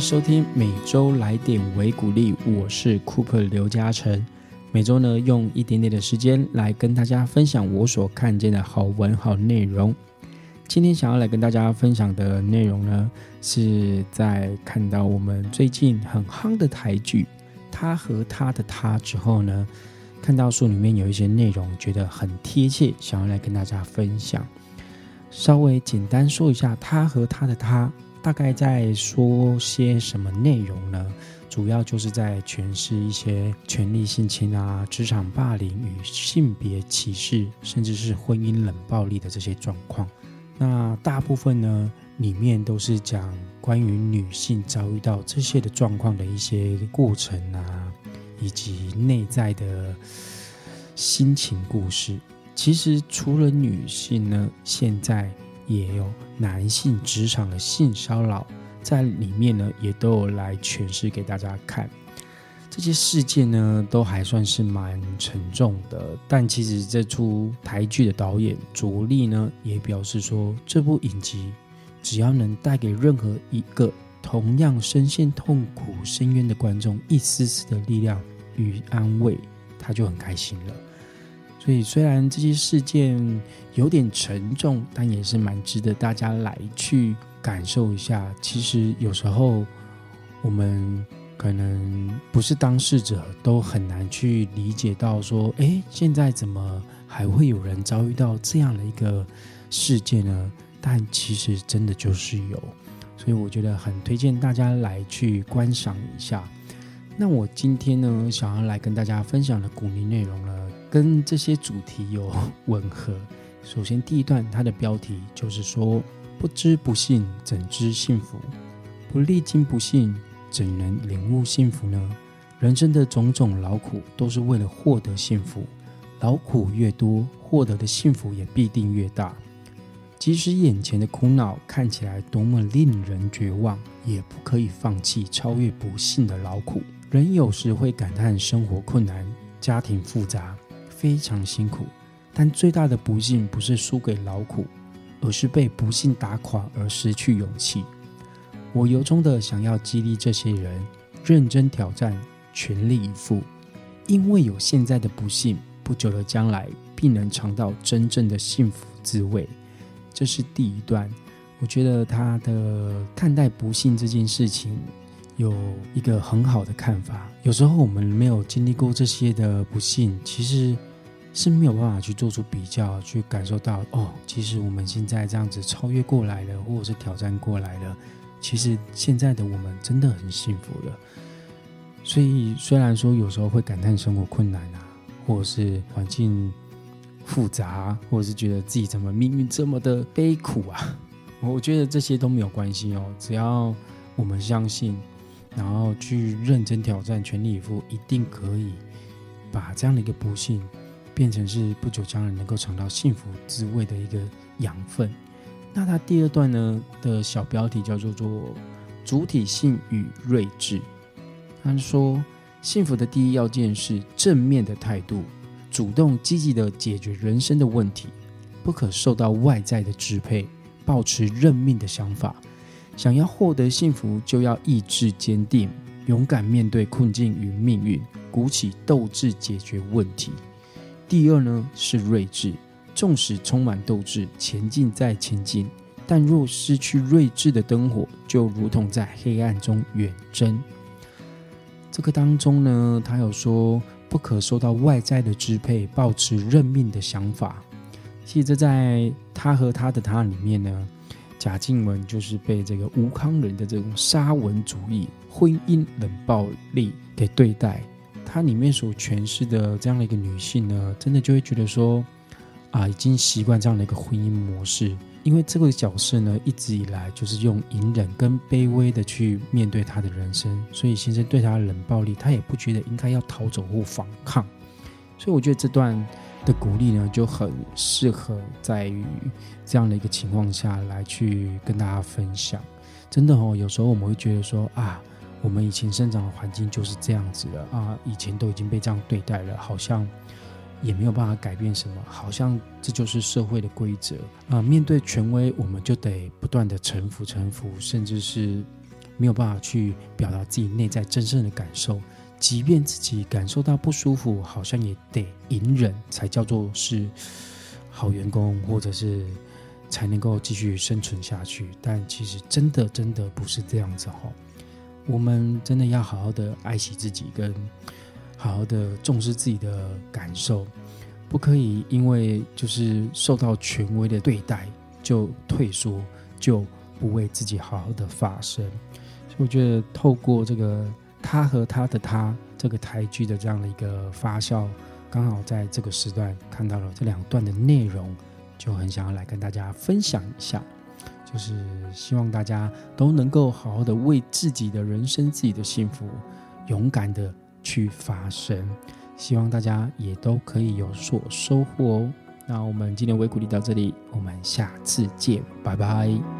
收听每周来点维鼓励，我是 Cooper 刘嘉诚。每周呢，用一点点的时间来跟大家分享我所看见的好文好内容。今天想要来跟大家分享的内容呢，是在看到我们最近很夯的台剧《他和他的他》之后呢，看到书里面有一些内容，觉得很贴切，想要来跟大家分享。稍微简单说一下，《他和他的他》。大概在说些什么内容呢？主要就是在诠释一些权力性侵啊、职场霸凌与性别歧视，甚至是婚姻冷暴力的这些状况。那大部分呢，里面都是讲关于女性遭遇到这些的状况的一些过程啊，以及内在的心情故事。其实除了女性呢，现在。也有男性职场的性骚扰在里面呢，也都有来诠释给大家看。这些事件呢，都还算是蛮沉重的。但其实这出台剧的导演卓力呢，也表示说，这部影集只要能带给任何一个同样深陷痛苦深渊的观众一丝丝的力量与安慰，他就很开心了。所以，虽然这些事件有点沉重，但也是蛮值得大家来去感受一下。其实有时候我们可能不是当事者，都很难去理解到说，哎，现在怎么还会有人遭遇到这样的一个事件呢？但其实真的就是有，所以我觉得很推荐大家来去观赏一下。那我今天呢，想要来跟大家分享的鼓励内容呢？跟这些主题有吻合。首先，第一段它的标题就是说：“不知不幸，怎知幸福？不历经不幸，怎能领悟幸福呢？人生的种种劳苦，都是为了获得幸福。劳苦越多，获得的幸福也必定越大。即使眼前的苦恼看起来多么令人绝望，也不可以放弃超越不幸的劳苦。人有时会感叹生活困难，家庭复杂。”非常辛苦，但最大的不幸不是输给劳苦，而是被不幸打垮而失去勇气。我由衷的想要激励这些人认真挑战，全力以赴，因为有现在的不幸，不久的将来必能尝到真正的幸福滋味。这是第一段，我觉得他的看待不幸这件事情有一个很好的看法。有时候我们没有经历过这些的不幸，其实。是没有办法去做出比较，去感受到哦，其实我们现在这样子超越过来了，或者是挑战过来了，其实现在的我们真的很幸福了。所以虽然说有时候会感叹生活困难啊，或者是环境复杂，或者是觉得自己怎么命运这么的悲苦啊，我觉得这些都没有关系哦，只要我们相信，然后去认真挑战，全力以赴，一定可以把这样的一个不幸。变成是不久将来能够尝到幸福滋味的一个养分。那它第二段呢的小标题叫做做主体性与睿智。他说，幸福的第一要件是正面的态度，主动积极的解决人生的问题，不可受到外在的支配，保持认命的想法。想要获得幸福，就要意志坚定，勇敢面对困境与命运，鼓起斗志解决问题。第二呢是睿智，纵使充满斗志，前进再前进，但若失去睿智的灯火，就如同在黑暗中远征。这个当中呢，他有说不可受到外在的支配，保持认命的想法。其实在他和他的他里面呢，贾静雯就是被这个吴康仁的这种沙文主义、婚姻冷暴力给对待。它里面所诠释的这样的一个女性呢，真的就会觉得说，啊，已经习惯这样的一个婚姻模式，因为这个角色呢，一直以来就是用隐忍跟卑微的去面对她的人生，所以先生对她冷暴力，她也不觉得应该要逃走或反抗，所以我觉得这段的鼓励呢，就很适合在于这样的一个情况下来去跟大家分享。真的哦，有时候我们会觉得说啊。我们以前生长的环境就是这样子的啊，以前都已经被这样对待了，好像也没有办法改变什么，好像这就是社会的规则啊。面对权威，我们就得不断的臣服、臣服，甚至是没有办法去表达自己内在真正的感受，即便自己感受到不舒服，好像也得隐忍才叫做是好员工，或者是才能够继续生存下去。但其实真的真的不是这样子哈，我们真的要好好的爱惜自己，跟好好的重视自己的感受，不可以因为就是受到权威的对待就退缩，就不为自己好好的发声。所以我觉得透过这个他和他的他这个台剧的这样的一个发酵，刚好在这个时段看到了这两段的内容，就很想要来跟大家分享一下，就是希望大家都能够好好的为自己的人生、自己的幸福，勇敢的去发声。希望大家也都可以有所收获哦。那我们今天微鼓励到这里，我们下次见，拜拜。